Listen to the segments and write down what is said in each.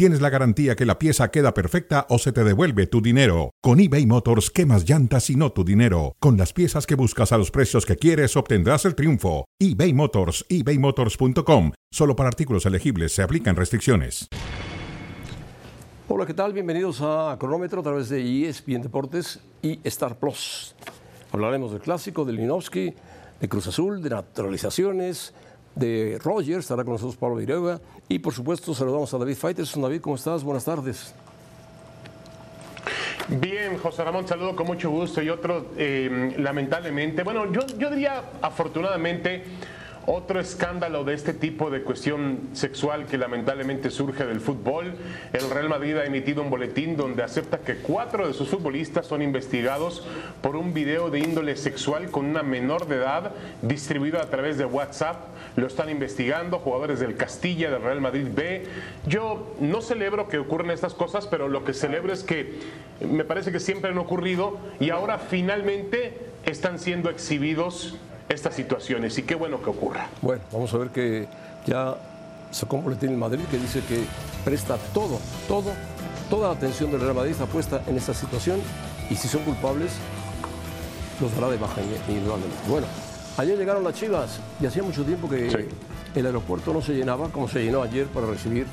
tienes la garantía que la pieza queda perfecta o se te devuelve tu dinero. Con eBay Motors, quemas llantas y no tu dinero. Con las piezas que buscas a los precios que quieres, obtendrás el triunfo. eBay Motors, ebaymotors.com. Solo para artículos elegibles se aplican restricciones. Hola, ¿qué tal? Bienvenidos a Cronómetro a través de ESPN Deportes y Star Plus. Hablaremos del clásico, de Linovsky, de Cruz Azul, de naturalizaciones, de Rogers, estará con nosotros Pablo Viruega y por supuesto saludamos a David Faites. David, ¿cómo estás? Buenas tardes. Bien, José Ramón, saludo con mucho gusto y otro, eh, lamentablemente, bueno, yo, yo diría afortunadamente, otro escándalo de este tipo de cuestión sexual que lamentablemente surge del fútbol. El Real Madrid ha emitido un boletín donde acepta que cuatro de sus futbolistas son investigados por un video de índole sexual con una menor de edad distribuido a través de WhatsApp. Lo están investigando jugadores del Castilla, del Real Madrid B. Yo no celebro que ocurran estas cosas, pero lo que celebro es que me parece que siempre han ocurrido y ahora finalmente están siendo exhibidos estas situaciones y qué bueno que ocurra. Bueno, vamos a ver que ya sacó un boletín en Madrid que dice que presta todo, todo, toda la atención del Real Madrid está puesta en esta situación y si son culpables, los dará de baja individualmente. Bueno, ayer llegaron las chivas y hacía mucho tiempo que el aeropuerto no se llenaba como se llenó ayer para recibir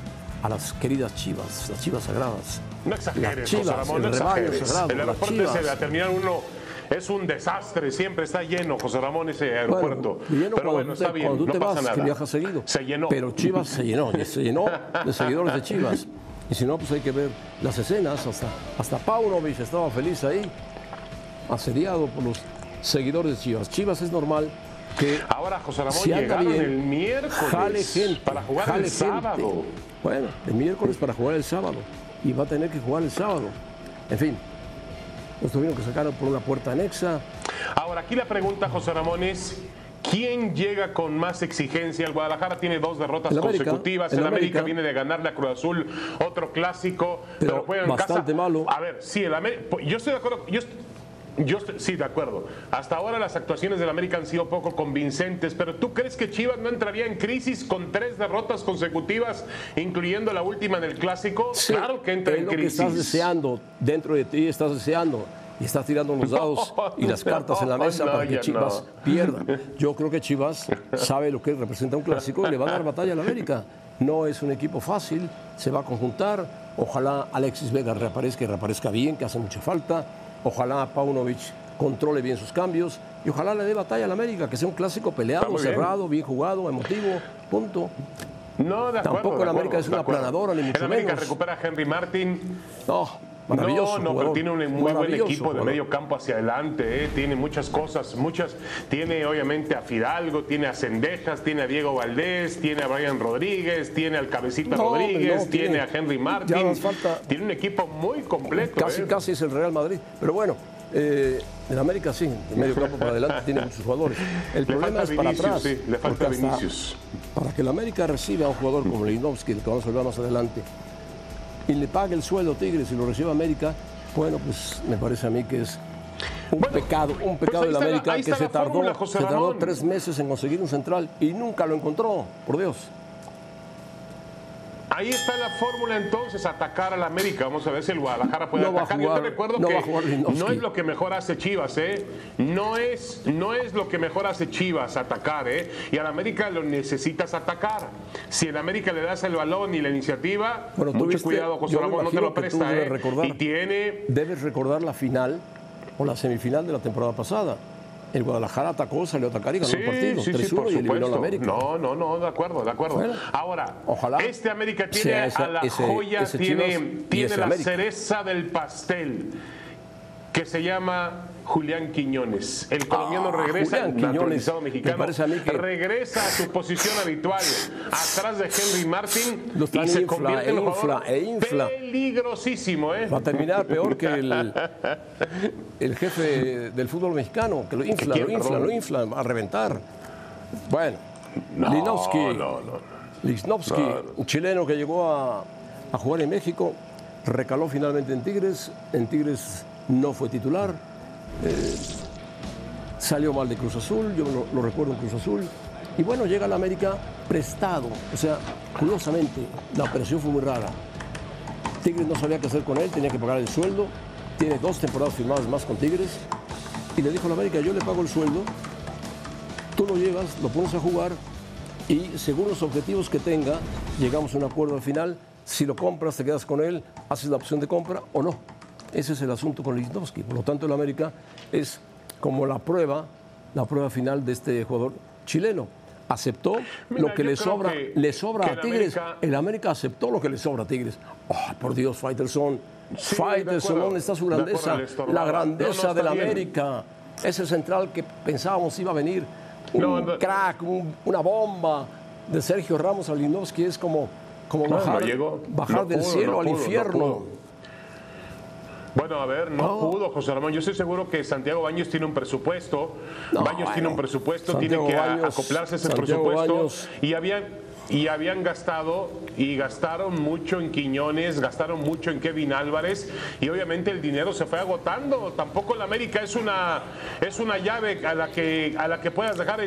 a las queridas chivas, las chivas sagradas. No exageres, José Ramón, no exageres. el aeropuerto se terminar uno es un desastre, siempre está lleno, José Ramón, ese aeropuerto. Pero bueno, está bien, cuando tú te vas, que viajas seguido. Se llenó. Pero Chivas se llenó, se llenó de seguidores de Chivas. Y si no, pues hay que ver las escenas. Hasta, hasta Paunovic estaba feliz ahí, asediado por los seguidores de Chivas. Chivas es normal que. Ahora, José Ramón, si llegaron bien, el miércoles jale gente, para jugar el sábado. Bueno, el miércoles para jugar el sábado. Y va a tener que jugar el sábado. En fin, nos tuvieron que sacar por una puerta anexa. Ahora, aquí la pregunta, José Ramón, es. ¿Quién llega con más exigencia? El Guadalajara tiene dos derrotas consecutivas. El, América, viene de ganarle a Cruz Azul otro clásico, pero, juega en bastante malo. A ver, sí, el América, yo estoy de acuerdo. Yo, yo sí, de acuerdo. Hasta ahora las actuaciones del América han sido poco convincentes, pero ¿tú crees que Chivas no entraría en crisis con tres derrotas consecutivas, incluyendo la última en el clásico? claro que entra en lo crisis. Que estás deseando, dentro de ti estás deseando y estás tirando los dados y las cartas en la mesa para que Chivas pierda. Yo creo que Chivas sabe lo que representa un clásico y le va a dar batalla al América. No es un equipo fácil, se va a conjuntar. Ojalá Alexis Vega reaparezca y reaparezca bien, que hace mucha falta. Ojalá Paunovic controle bien sus cambios y ojalá le dé batalla al América, que sea un clásico peleado, cerrado, bien. jugado, emotivo, punto. No, de acuerdo, Tampoco el América es una planadora, ni mucho El América recupera a Henry Martin. No, Maravilloso. No, no, pero tiene un muy buen equipo de medio campo hacia adelante, ¿eh? tiene muchas cosas, muchas. Tiene obviamente a Fidalgo, tiene a Cendejas, tiene a Diego Valdés, tiene a Brian Rodríguez, tiene al Cabecita Rodríguez, tiene, a Henry Martin. Falta, tiene un equipo muy completo. Casi, ¿eh? casi es el Real Madrid. Pero bueno, eh, en América sí, de medio campo para adelante tiene muchos jugadores. El problema es para atrás. Sí, le falta Vinicius. Para que el América reciba a un jugador como Leinovsky, que vamos a hablar más adelante, y le pague el sueldo Tigres y lo recibe América, bueno, pues me parece a mí que es un pecado, un pecado de la América que se tardó, se tardó tres meses en conseguir un central y nunca lo encontró, por Dios. Ahí está la fórmula entonces, atacar al América. Vamos a ver si el Guadalajara puede atacar. Yo te recuerdo no que no es lo que mejor hace Chivas, ¿eh? No es, no es lo que mejor hace Chivas atacar, ¿eh? Y al América lo necesitas atacar. Si el América le das el balón y la iniciativa, mucho cuidado, José Ramón, no te lo presta, ¿eh? y tiene... Debes recordar la final o la semifinal de la temporada pasada el Guadalajara atacó, salió a atacar y ganó sí, el partido. Sí, 3 sí, por la América. No, no, no, de acuerdo, de acuerdo. Bueno, Ahora, ojalá este América tiene esa, a la ese, joya, ese tiene, la América. cereza del pastel que se llama Julián Quiñones. El colombiano Ah, regresa, Julián naturalizado Quiñones. mexicano, parece a mí que- regresa a su posición habitual, atrás de Henry Martin, Lo están y se infla, convierte en un infla, jugador e infla. peligrosísimo. ¿eh? Va a terminar peor que el, el jefe del fútbol mexicano, que lo infla, ¿Quién, lo infla, lo infla, a reventar. Bueno, No, Linowski. no, no. Lichnowsky, un chileno que llegó a, a jugar en México, recaló finalmente en Tigres. En Tigres no fue titular. Eh, salió mal de Cruz Azul, yo lo, lo recuerdo en Cruz Azul. Y bueno, llega a la América prestado. O sea, curiosamente, la operación fue muy rara. Tigres no sabía qué hacer con él, tenía que pagar el sueldo. Tiene dos temporadas firmadas más con Tigres. Y le dijo a la América, yo le pago el sueldo, tú lo llevas, lo pones a jugar y según los objetivos que tenga, llegamos a un acuerdo al final. Si lo compras, te quedas con él, haces la opción de compra o no. Ese es el asunto con Lichnowsky. Por lo tanto, el América es como la prueba, la prueba final de este jugador chileno. Aceptó Mira, lo que le sobra, que- le sobra a Tigres. América- El América aceptó lo que le sobra a Tigres. Oh, por Dios, Faitelson. Sí. ¿dónde está su acuerdo, grandeza? La No, no, grandeza del bien. América. Ese central que pensábamos iba a venir. Un No, crack, un- una bomba de Sergio Ramos a Lichnowsky es como, como bajar, llegó. bajar No del cielo al infierno. Bueno, a ver, no pudo, José Ramón. Yo estoy seguro que Santiago Baños tiene un presupuesto. No, Baños tiene un presupuesto, Santiago tiene que Baños- acoplarse a ese Santiago presupuesto. Baños- Y habían, y habían gastado, y gastaron mucho en Quiñones, gastaron mucho en Kevin Álvarez, y obviamente el dinero se fue agotando. Tampoco la América es una, es una llave a la que, a la que puedas dejar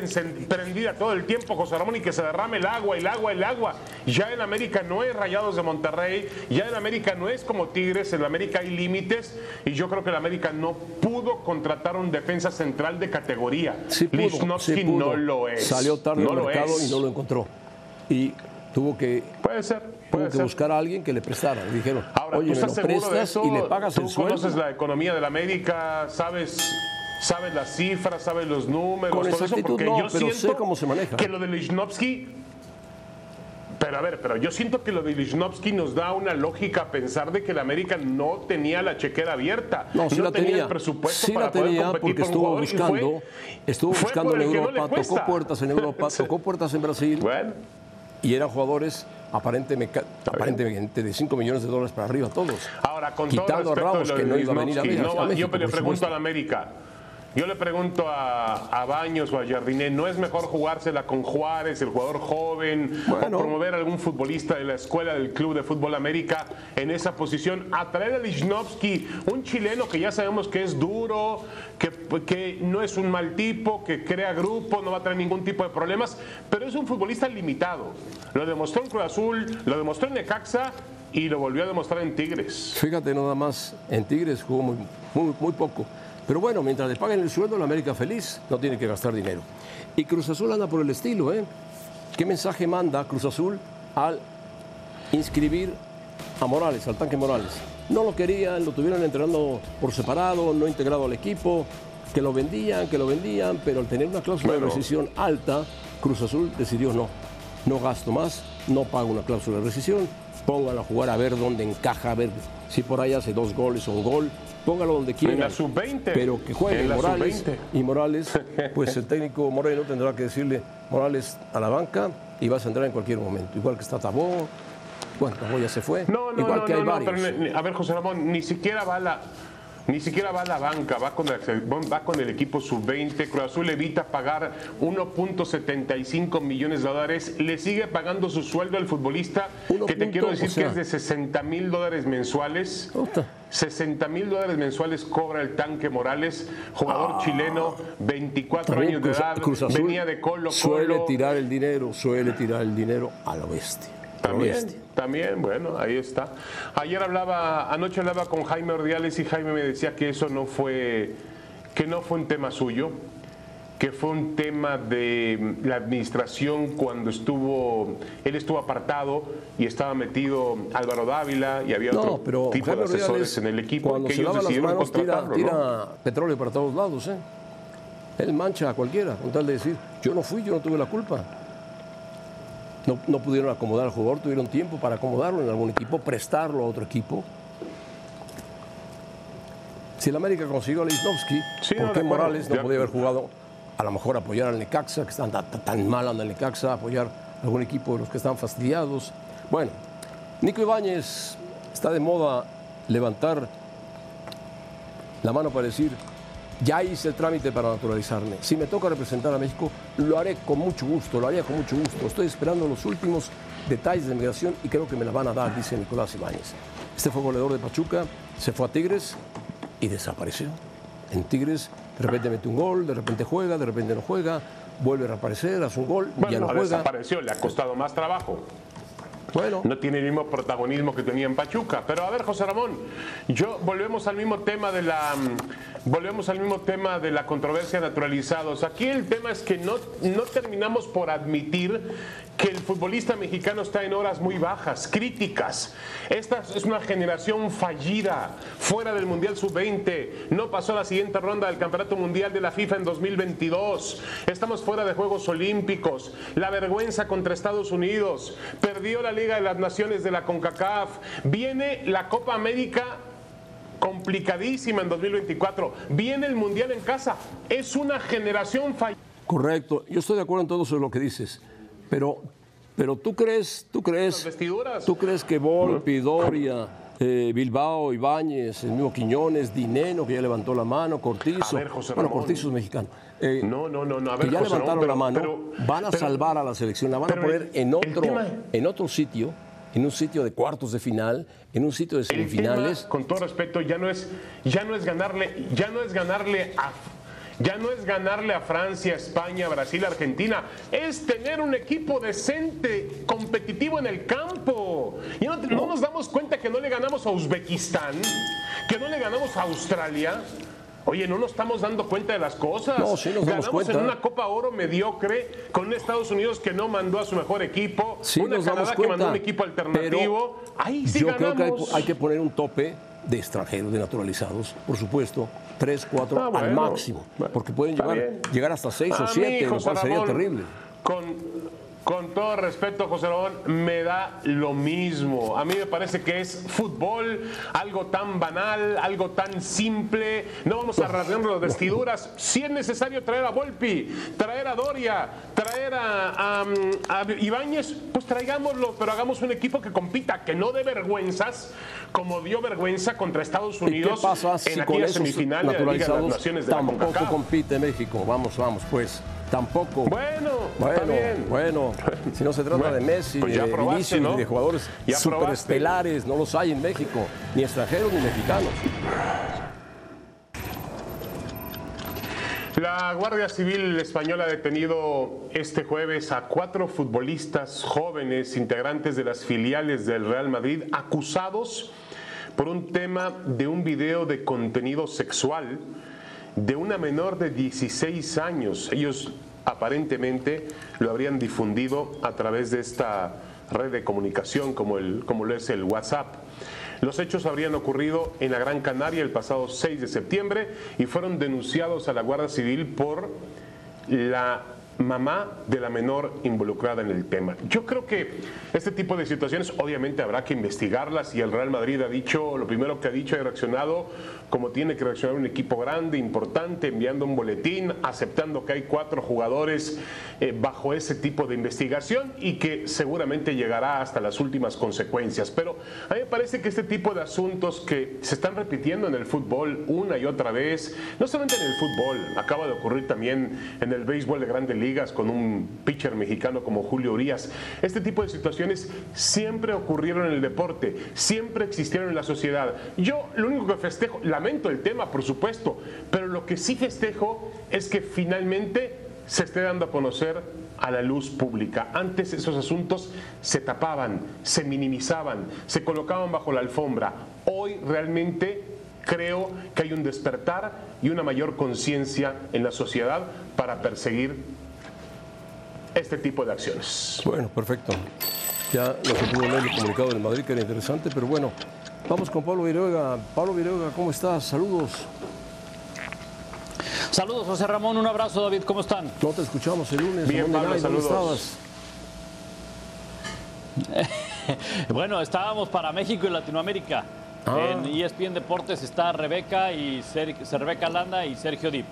prendida todo el tiempo, José Ramón, y que se derrame el agua, el agua, el agua. Ya en América no es Rayados de Monterrey, ya en América no es como Tigres, en América hay límites, y yo creo que la América no pudo contratar un defensa central de categoría. Sí pudo, Lichnowsky sí pudo. no lo es. Salió tarde no al mercado y no lo encontró. Y tuvo que, Puede ser, tuvo que ser. buscar a alguien que le prestara. Le dijeron, Ahora, oye, ¿tú me estás lo seguro de eso? y le pagas ¿Tú el sueldo. conoces la economía de la América? ¿Sabes, sabes las cifras? ¿Sabes los números? Con todo eso? Porque no, yo pero sé siento cómo se maneja. Que lo de Lichnowsky... Pero a ver, pero yo siento que lo de Lichnowsky nos da una lógica a pensar de que la América no tenía la chequera abierta. No, sí la tenía, tenía. el presupuesto sí para la poder tenía competir porque estuvo buscando, fue- estuvo buscando en no Europa, tocó puertas en Europa, tocó puertas en Brasil Bueno, y eran jugadores aparentemente, aparentemente de 5 millones de dólares para arriba todos. Ahora, con Quitando todo a respeto Ramos, de lo que no iba a venir a México, no, a yo le pregunto a la América. Yo le pregunto a, a Baños o a Jardiné, ¿no es mejor jugársela con Juárez, el jugador joven, Bueno. o promover a algún futbolista de la escuela del Club de Fútbol América en esa posición? A traer a Lichnowsky, un chileno que ya sabemos que es duro, que, que no es un mal tipo, que crea grupo, no va a traer ningún tipo de problemas, pero es un futbolista limitado. Lo demostró en Cruz Azul, lo demostró en Necaxa y lo volvió a demostrar en Tigres. Fíjate, nada más, en Tigres jugó muy, muy, muy poco. Pero bueno, mientras le paguen el sueldo, la América feliz, no tiene que gastar dinero. Y Cruz Azul anda por el estilo, ¿eh? ¿Qué mensaje manda Cruz Azul al inscribir a Morales, al tanque Morales? No lo querían, lo tuvieron entrenando por separado, no integrado al equipo, que lo vendían, que lo vendían, pero al tener una cláusula de rescisión alta, Cruz Azul decidió no, no gasto más, no pago una cláusula de rescisión, póngalo a jugar a ver dónde encaja, a ver si por ahí hace dos goles o un gol, póngalo donde quiera. En la sub-20. Pero que juegue En la Morales. sub-20. Y Morales, pues el técnico Moreno tendrá que decirle, Morales a la banca y vas a entrar en cualquier momento. Igual que está Tabó, bueno, Tabó ya se fue, No, no, igual no, que hay varios. pero a ver, José Ramón, ni siquiera va a la, ni siquiera va a la banca, va con el, va con el equipo sub-20. Cruz Azul evita pagar 1.75 millones de dólares, le sigue pagando su sueldo al futbolista, Uno que te punto, quiero o decir sea- que es de 60 mil dólares mensuales. 60 mil dólares mensuales cobra el tanque Morales, jugador chileno, 24 Ah. También años de Cruz- edad, Cruz Azul venía de Colo Suele Colo. tirar el dinero, suele tirar el dinero a la bestia. También, también, bueno, ahí está. Ayer hablaba, anoche hablaba con Jaime Ordiales y Jaime me decía que eso no fue, que no fue un tema suyo, que fue un tema de la administración cuando estuvo, él estuvo apartado y estaba metido Álvaro Dávila y había No, otro pero tipo Jaime de asesores en el equipo cuando que se ellos decidieron manos, tira, contratarlo, tira ¿no? petróleo para todos lados. ¿eh? Él mancha a cualquiera, con tal de decir, yo no fui, yo no tuve la culpa. No, no pudieron acomodar al jugador, tuvieron tiempo para acomodarlo en algún equipo, prestarlo a otro equipo. Si el América consiguió a Lichnowsky, Sí, ¿por qué. Morales no podía haber jugado? A lo mejor apoyar al Necaxa, que están tan, mal anda el Necaxa, apoyar a algún equipo de los que están fastidiados. Bueno, Nico Ibáñez está de moda levantar la mano para decir, Ya hice el trámite para naturalizarme. Si me toca representar a México, lo haré con mucho gusto, lo haría con mucho gusto. Estoy esperando los últimos detalles de migración y creo que me la van a dar, dice Nicolás Ibáñez. Este fue goleador de Pachuca, se fue a Tigres y desapareció. En Tigres, de repente mete un gol, de repente juega, de repente no juega, vuelve a reaparecer, hace un gol, Bueno, ya no juega. desapareció, le ha costado más trabajo. Bueno, No tiene el mismo protagonismo que tenía en Pachuca. Pero a ver, José Ramón, yo volvemos al mismo tema de la volvemos al mismo tema de la controversia naturalizados. Aquí el tema es que no, no terminamos por admitir que el futbolista mexicano está en horas muy bajas, críticas. Esta es una generación fallida, fuera del Mundial Sub-20, no pasó la siguiente ronda del Campeonato Mundial de la FIFA en 2022. Estamos fuera de Juegos Olímpicos, la vergüenza contra Estados Unidos, perdió la Liga de las Naciones de la CONCACAF, viene la Copa América complicadísima en 2024, viene el Mundial en casa, es una generación fallida. correcto. Yo estoy de acuerdo en todo eso lo que dices. Pero, pero tú crees, tú crees, vestiduras. tú crees que Volpi, Doria, eh, Bilbao, Ibáñez, el mismo Quiñones, Dineno, que ya levantó la mano, Cortizo. A ver, José bueno. Cortizo es mexicano. Eh, No, no, no, no, a ver, que ya José levantaron Ramón, la mano, pero- van a pero- salvar a la selección, la van a poner en otro, tema- en otro sitio, en un sitio de cuartos de final, en un sitio de tema, semifinales. con todo respeto, ya no es, ya no es ganarle, ya no es ganarle a. Ya no es ganarle a Francia, España, Brasil, Argentina, es tener un equipo decente, competitivo en el campo. Y no, no nos damos cuenta que no le ganamos a Uzbekistán, que no le ganamos a Australia. Oye, no nos estamos dando cuenta de las cosas. No, sí nos damos Ganamos cuenta. en una Copa Oro mediocre con un Estados Unidos que no mandó a su mejor equipo, Sí, una nos Canadá damos que mandó un equipo alternativo. Pero Ahí sí yo ganamos. creo que hay, hay que poner un tope de extranjeros, de naturalizados, por supuesto, tres, cuatro Ah, al máximo, Bueno, porque pueden llegar, bien. llegar hasta seis A o mí, siete, lo cual sería terrible. Con, con todo respeto, José Ramón, me da lo mismo. A mí me parece que es fútbol, algo tan banal, algo tan simple. No vamos a rasgar las vestiduras. Si es necesario traer a Volpi, traer a Doria, traer a, a, a Ibáñez, pues traigámoslo, pero hagamos un equipo que compita, que no dé vergüenzas, como dio vergüenza contra Estados ¿Y qué Unidos pasa en si aquella semifinal de la Liga de las Naciones de tampoco compite México? Vamos, vamos, pues, tampoco. Bueno, está Bueno, bien. bueno, si no se trata Bueno, de Messi, pues ya de probaste, Vinicius, de jugadores Ya probaste. superestelares, no los hay en México, ni extranjeros ni mexicanos. La Guardia Civil Española ha detenido este jueves a cuatro futbolistas jóvenes integrantes de las filiales del Real Madrid acusados por un tema de un video de contenido sexual de una menor de 16 años. Ellos aparentemente lo habrían difundido a través de esta red de comunicación como, el, como lo es el WhatsApp. Los hechos habrían ocurrido en la Gran Canaria el pasado 6 de septiembre y fueron denunciados a la Guardia Civil por la mamá de la menor involucrada en el tema. Yo creo que este tipo de situaciones obviamente habrá que investigarlas y el Real Madrid ha dicho, lo primero que ha dicho, ha reaccionado como tiene que reaccionar un equipo grande, importante, enviando un boletín, aceptando que hay cuatro jugadores eh, bajo ese tipo de investigación y que seguramente llegará hasta las últimas consecuencias. Pero a mí me parece que este tipo de asuntos que se están repitiendo en el fútbol una y otra vez, no solamente en el fútbol, acaba de ocurrir también en el béisbol de grandes ligas con un pitcher mexicano como Julio Urias. Este tipo de situaciones siempre ocurrieron en el deporte, siempre existieron en la sociedad. Yo lo único que festejo, lamento el tema, por supuesto, pero lo que sí festejo es que finalmente se esté dando a conocer a la luz pública. Antes esos asuntos se tapaban, se minimizaban, se colocaban bajo la alfombra. Hoy realmente creo que hay un despertar y una mayor conciencia en la sociedad para perseguir este tipo de acciones. Bueno, perfecto. Ya se pudo leer el comunicado del Madrid, que era interesante, pero bueno, vamos con Pablo Viruega. Pablo Viruega, ¿cómo estás? Saludos. Saludos, José Ramón. Un abrazo, David. ¿Cómo están? No te escuchamos el lunes. Bien, Pablo, Night, ¿dónde saludos. estabas? Bueno, estábamos para México y Latinoamérica. Ah. En ESPN Deportes está Rebeca y Ser- Rebeca Landa y Sergio Dip.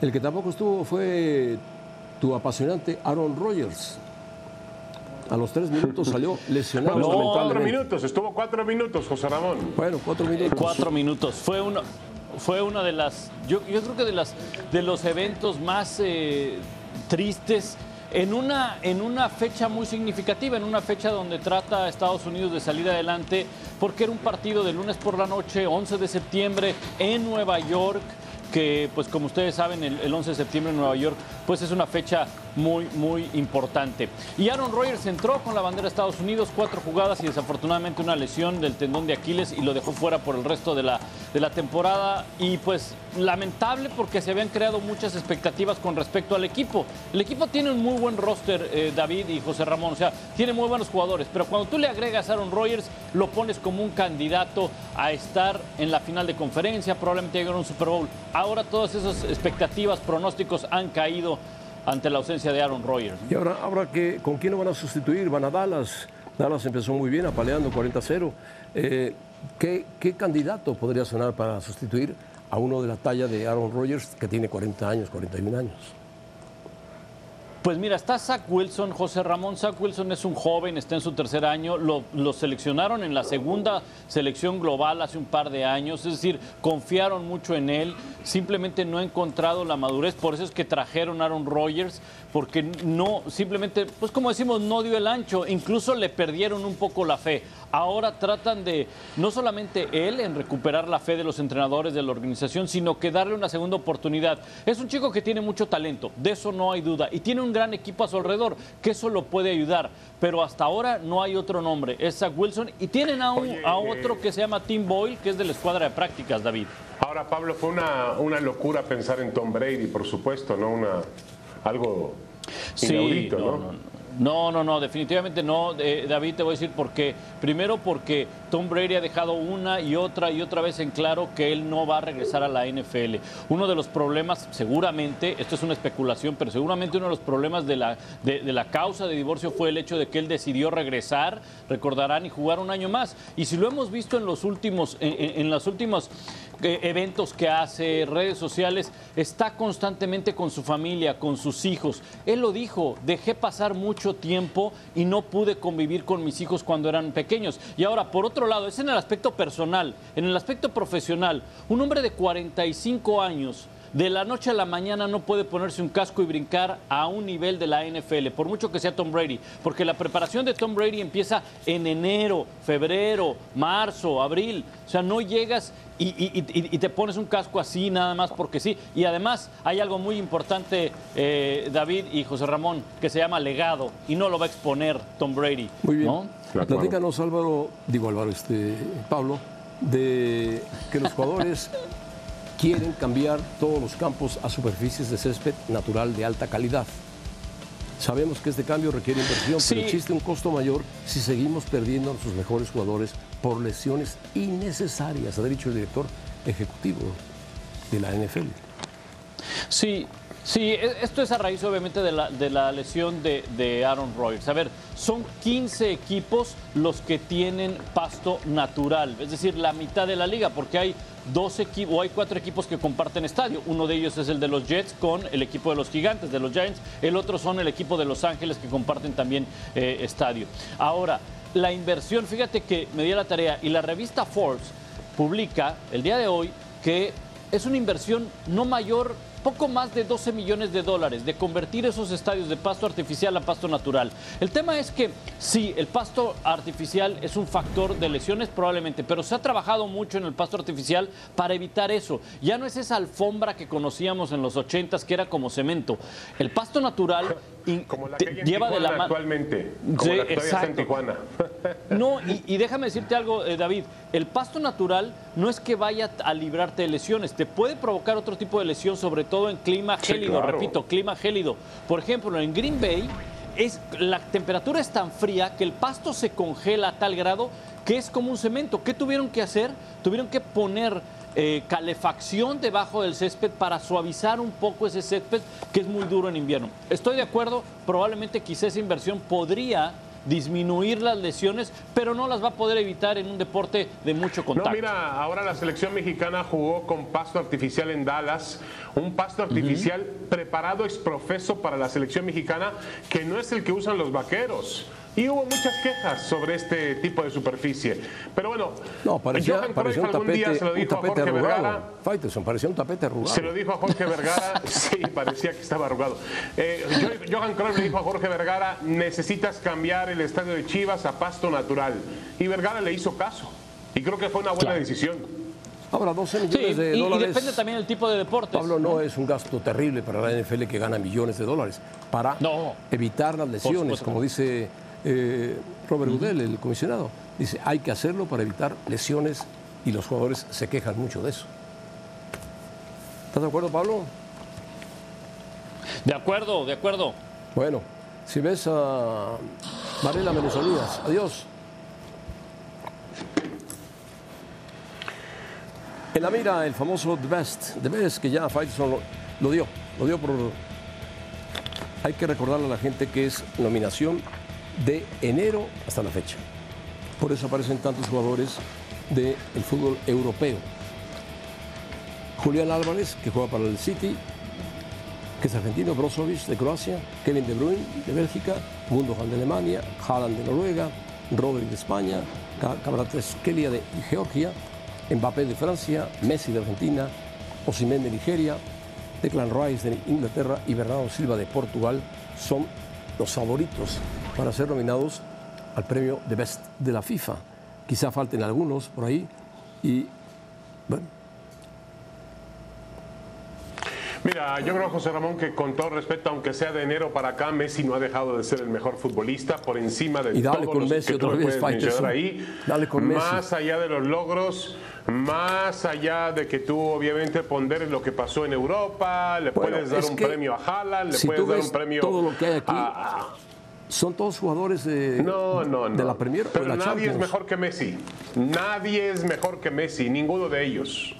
El que tampoco estuvo fue tu apasionante Aaron Rodgers. A los tres minutos salió lesionado Cuatro minutos, estuvo cuatro minutos, José Ramón. Bueno, cuatro minutos. Cuatro minutos. Fue un, fue una de las, yo, yo creo que de, las, de los eventos más eh, tristes en una, en una fecha muy significativa, en una fecha donde trata a Estados Unidos de salir adelante, porque era un partido de lunes por la noche, 11 de septiembre, en Nueva York que pues como ustedes saben el, el, 11 de septiembre en Nueva York pues es una fecha muy muy importante. Y Aaron Rodgers entró con la bandera de Estados Unidos, cuatro jugadas y desafortunadamente una lesión del tendón de Aquiles y lo dejó fuera por el resto de la, de la temporada y pues lamentable porque se habían creado muchas expectativas con respecto al equipo. El equipo tiene un muy buen roster, eh, David y José Ramón, o sea, tiene muy buenos jugadores, pero cuando tú le agregas a Aaron Rodgers lo pones como un candidato a estar en la final de conferencia, probablemente llegar a un Super Bowl. Ahora todas esas expectativas, pronósticos han caído ante la ausencia de Aaron Rodgers. Y ahora, ahora que, ¿con quién lo van a sustituir? Van a Dallas. Dallas empezó muy bien, apaleando 40-0. Eh, ¿qué, ¿Qué candidato podría sonar para sustituir a uno de la talla de Aaron Rodgers que tiene 40 años, 41 años? Pues mira, está Zach Wilson, José Ramón. Zach Wilson es un joven, está en su tercer año, lo, seleccionaron en la segunda selección global hace un par de años, es decir, confiaron mucho en él, simplemente no ha encontrado la madurez, por eso es que trajeron a Aaron Rodgers, porque no, simplemente, pues como decimos, no dio el ancho, incluso le perdieron un poco la fe. Ahora tratan de, no solamente él en recuperar la fe de los entrenadores de la organización, sino que darle una segunda oportunidad. Es un chico que tiene mucho talento, de eso no hay duda, y tiene un gran equipo a su alrededor, que eso lo puede ayudar, pero hasta ahora no hay otro nombre, es Zach Wilson, y tienen a, un, Oye, a otro que se llama Tim Boyle, que es de la escuadra de prácticas, David. Ahora, Pablo, fue una, una locura pensar en Tom Brady, por supuesto, ¿no? Una, algo inaudito, no, ¿no? no, no. No, no, no, definitivamente no, eh, David, te voy a decir por qué. Primero porque Tom Brady ha dejado una y otra y otra vez en claro que él no va a regresar a la NFL. Uno de los problemas, seguramente, esto es una especulación, pero seguramente uno de los problemas de la, de, la causa de divorcio fue el hecho de que él decidió regresar, recordarán, y jugar un año más. Y si lo hemos visto en los últimos, en, últimos eh, eventos que hace, redes sociales, está constantemente con su familia, con sus hijos. Él lo dijo, dejé pasar mucho tiempo y no pude convivir con mis hijos cuando eran pequeños. Y ahora, por otro lado, es en el aspecto personal, en el aspecto profesional, un hombre de 45 años de la noche a la mañana no puede ponerse un casco y brincar a un nivel de la NFL, por mucho que sea Tom Brady, porque la preparación de Tom Brady empieza en enero, febrero, marzo, abril, o sea, no llegas y, y, y, y te pones un casco así nada más porque sí, y además hay algo muy importante, eh, David y José Ramón, que se llama legado, y no lo va a exponer Tom Brady. Muy bien. ¿no? Claro. Platícanos, Álvaro, digo Álvaro, este, Pablo, de que los jugadores quieren cambiar todos los campos a superficies de césped natural de alta calidad. Sabemos que este cambio requiere inversión, Sí. pero existe un costo mayor si seguimos perdiendo a sus mejores jugadores por lesiones innecesarias, ha dicho el director ejecutivo de la NFL. Sí, sí, e- esto es a raíz obviamente de la, de la lesión de, Aaron Rodgers. A ver, son 15 equipos los que tienen pasto natural, es decir, la mitad de la liga, porque hay dos equipos, o hay cuatro equipos que comparten estadio. Uno de ellos es el de los Jets con el equipo de los Gigantes, de los Giants. El otro son el equipo de Los Ángeles que comparten también eh, estadio. Ahora, la inversión, fíjate que me dio la tarea y la revista Forbes publica el día de hoy que es una inversión no mayor, poco más de 12 millones de dólares de convertir esos estadios de pasto artificial a pasto natural. El tema es que sí, el pasto artificial es un factor de lesiones probablemente, pero se ha trabajado mucho en el pasto artificial para evitar eso. Ya no es esa alfombra que conocíamos en los 80s que era como cemento. El pasto natural y Como la que hay en lleva de Tijuana la mano. actualmente. Como Sí, la que en. Tijuana. No, y, y déjame decirte algo, eh, David. El pasto natural no es que vaya a librarte de lesiones, te puede provocar otro tipo de lesión, sobre todo en clima Sí, gélido, claro. repito, clima gélido. Por ejemplo, en Green Bay es, la temperatura es tan fría que el pasto se congela a tal grado que es como un cemento. ¿Qué tuvieron que hacer? Tuvieron que poner eh, calefacción debajo del césped para suavizar un poco ese césped que es muy duro en invierno. Estoy de acuerdo, probablemente quizá esa inversión podría disminuir las lesiones, pero no las va a poder evitar en un deporte de mucho contacto. No, mira, ahora la selección mexicana jugó con pasto artificial en Dallas, un pasto artificial preparado exprofeso para la selección mexicana, que no es el que usan los vaqueros. Y hubo muchas quejas sobre este tipo de superficie. Pero bueno, no, parecía, Johan parecía un algún tapete, día se lo un dijo a Jorge arrugado. Vergara. Faitelson, parecía un tapete arrugado. Se lo dijo a Jorge Vergara, sí, parecía que estaba arrugado. Eh, Jo- Johan Cruyff le dijo a Jorge Vergara, necesitas cambiar el estadio de Chivas a pasto natural. Y Vergara le hizo caso. Y creo que fue una buena decisión. Ahora, 12 Sí, millones de y, y dólares. depende también del tipo de deportes. Pablo, no es un gasto terrible para la NFL que gana millones de dólares para No. evitar las lesiones, supuesto. como dice eh, Robert Goodell, el comisionado. Dice, hay que hacerlo para evitar lesiones y los jugadores se quejan mucho de eso. ¿Estás de acuerdo, Pablo? De acuerdo, de acuerdo. Bueno, si ves a Varela, saludas. Adiós. En la mira, el famoso The Best. The Best, que ya Faitelson lo, lo dio. Lo dio por. Hay que recordarle a la gente que es nominación de enero hasta la fecha. Por eso aparecen tantos jugadores del fútbol europeo. Julián Álvarez, que juega para el City, que es argentino, Brozovic de Croacia, Kevin De Bruyne de Bélgica, Gundogan de Alemania, Haaland de Noruega, Rodri de España, Kvaratskhelia de Georgia, Mbappé de Francia, Messi de Argentina, Osimhen de Nigeria, Declan Rice de Inglaterra y Bernardo Silva de Portugal son los favoritos para ser nominados al premio de Best de la FIFA. Quizá falten algunos por ahí y bueno, Mira, yo creo, José Ramón, que con todo respeto, aunque sea de enero para acá, Messi no ha dejado de ser el mejor futbolista por encima de Y dale todos con los Messi que tú otra vez, mencionar Faitelson. ahí. Dale con Messi. Más allá de los logros, más allá de que tú obviamente ponderes lo que pasó en Europa, le Bueno, puedes dar un premio a Haaland, le si puedes dar un premio todo lo que hay aquí, a- son todos jugadores de, No, no, no. de la Premier Pero la nadie Champions. es mejor que Messi. Nadie es mejor que Messi, ninguno de ellos.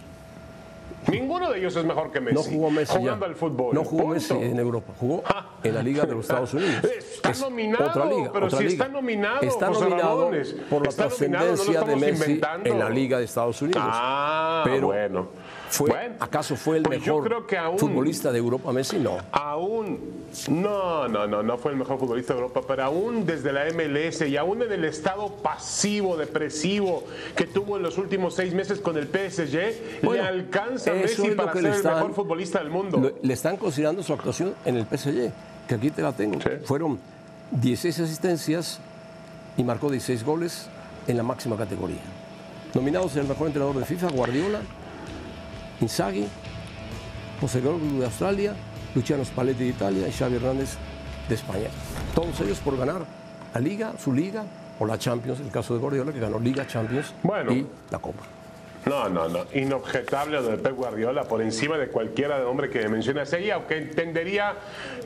Ninguno de ellos es mejor que Messi. No jugó Messi jugando ya. al fútbol. No jugó punto. Messi en Europa. Jugó en la Liga de los Estados Unidos. Está Es nominado, otra liga, pero otra si liga. está nominado, Está José nominado Ramones. por la nominado, no trascendencia de Messi inventando. en la Liga de Estados Unidos. Ah, Pero bueno. Fue, Bueno, ¿Acaso fue el pues yo mejor creo que aún- futbolista de Europa Messi? No. Aún, no, no, no, no fue el mejor futbolista de Europa, pero aún desde la MLS y aún en el estado pasivo, depresivo que tuvo en los últimos seis meses con el PSG, Bueno, le alcanza a Messi para ser le el están- mejor futbolista del mundo. Lo- le están considerando su actuación en el PSG, que aquí te la tengo. Sí. Fueron 16 asistencias y marcó 16 goles en la máxima categoría. Nominados el mejor entrenador de FIFA, Guardiola, Inzaghi, José Gordo de Australia, Luciano Spalletti de Italia y Xavi Hernández de España. Todos ellos por ganar la Liga, su Liga o la Champions, el caso de Guardiola que ganó Liga, Champions Bueno. y la Copa. No, no, no. Inobjetable lo de Pep Guardiola por encima de cualquiera de hombre que mencionas ahí, aunque entendería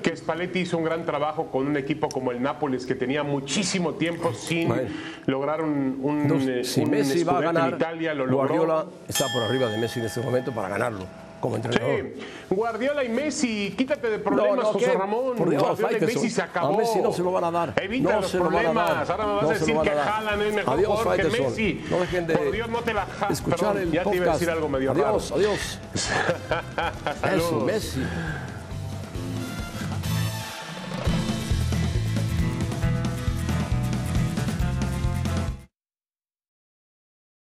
que Spalletti hizo un gran trabajo con un equipo como el Nápoles que tenía muchísimo tiempo sin Bueno. lograr un, un, Entonces, eh, si un Messi va a ganar, en Italia, lo logró. Guardiola está por arriba de Messi en este momento para ganarlo como entrenador. Sí, Guardiola y Messi, quítate de problemas, No, no, José. Ramón. Por Dios, Guardiola y. Messi se acabó. A Messi no se lo van a dar. Evita No los lo problemas. dar. Ahora me vas a decir lo que. Haaland es mejor Adiós, jugador que. Messi. No dejen de Por Dios, no te la ja- escuchar perdón, el Ya te iba a podcast. decir algo medio adiós, raro. adiós. Messi, Saludos. Messi.